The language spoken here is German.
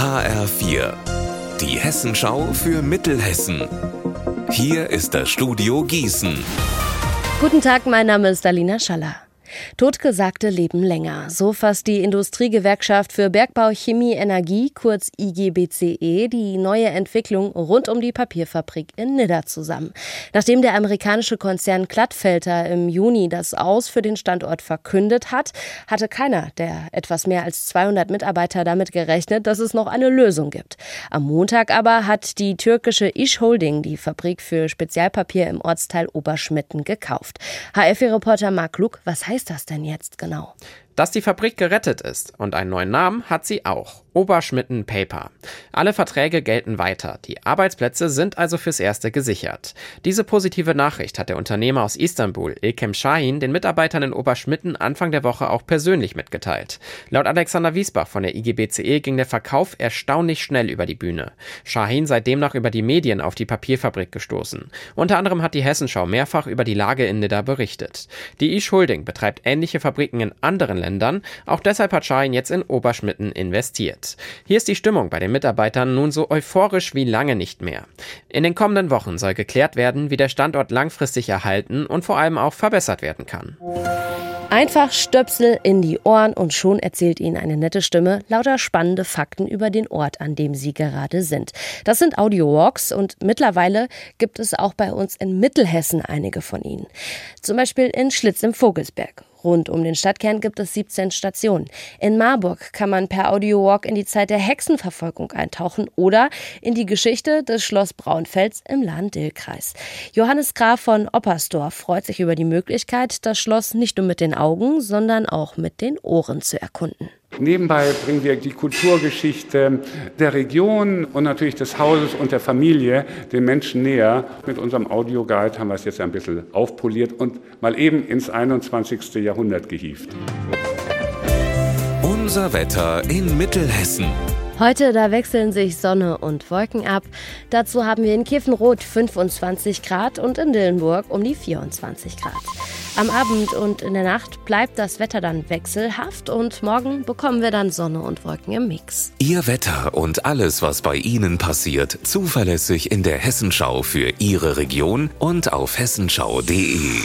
HR4, die Hessenschau für Mittelhessen. Hier ist das Studio Gießen. Guten Tag, mein Name ist Alina Schaller. Totgesagte leben länger. So fasst die Industriegewerkschaft für Bergbau, Chemie, Energie, kurz IGBCE, die neue Entwicklung rund um die Papierfabrik in Nidda zusammen. Nachdem der amerikanische Konzern Glattfelter im Juni das Aus für den Standort verkündet hat, hatte keiner der etwas mehr als 200 Mitarbeiter damit gerechnet, dass es noch eine Lösung gibt. Am Montag aber hat die türkische Ish Holding die Fabrik für Spezialpapier im Ortsteil Oberschmitten gekauft. HF-Reporter Mark Luck, was heißt das denn jetzt genau? Dass die Fabrik gerettet ist und einen neuen Namen hat sie auch. Oberschmitten Paper. Alle Verträge gelten weiter. Die Arbeitsplätze sind also fürs Erste gesichert. Diese positive Nachricht hat der Unternehmer aus Istanbul, Ilkem Shahin, den Mitarbeitern in Oberschmitten Anfang der Woche auch persönlich mitgeteilt. Laut Alexander Wiesbach von der IGBCE ging der Verkauf erstaunlich schnell über die Bühne. Shahin sei demnach über die Medien auf die Papierfabrik gestoßen. Unter anderem hat die Hessenschau mehrfach über die Lage in Nidda berichtet. Die Isch Holding betreibt ähnliche Fabriken in anderen Ländern. Auch deshalb hat Schein jetzt in Oberschmitten investiert. Hier ist die Stimmung bei den Mitarbeitern nun so euphorisch wie lange nicht mehr. In den kommenden Wochen soll geklärt werden, wie der Standort langfristig erhalten und vor allem auch verbessert werden kann. Einfach Stöpsel in die Ohren und schon erzählt Ihnen eine nette Stimme lauter spannende Fakten über den Ort, an dem Sie gerade sind. Das sind Audio-Walks und mittlerweile gibt es auch bei uns in Mittelhessen einige von ihnen. Zum Beispiel in Schlitz im Vogelsberg. Rund um den Stadtkern gibt es 17 Stationen. In Marburg kann man per Audio-Walk in die Zeit der Hexenverfolgung eintauchen oder in die Geschichte des Schloss Braunfels im Lahn-Dill-Kreis. Johannes Graf von Oppersdorf freut sich über die Möglichkeit, das Schloss nicht nur mit den Augen, sondern auch mit den Ohren zu erkunden. Nebenbei bringen wir die Kulturgeschichte der Region und natürlich des Hauses und der Familie den Menschen näher. Mit unserem Audioguide haben wir es jetzt ein bisschen aufpoliert und mal eben ins 21. Jahrhundert gehievt. Unser Wetter in Mittelhessen. Heute, da wechseln sich Sonne und Wolken ab. Dazu haben wir in Kiefenroth 25 Grad und in Dillenburg um die 24 Grad. Am Abend und in der Nacht bleibt das Wetter dann wechselhaft und morgen bekommen wir dann Sonne und Wolken im Mix. Ihr Wetter und alles, was bei Ihnen passiert, zuverlässig in der Hessenschau für Ihre Region und auf hessenschau.de.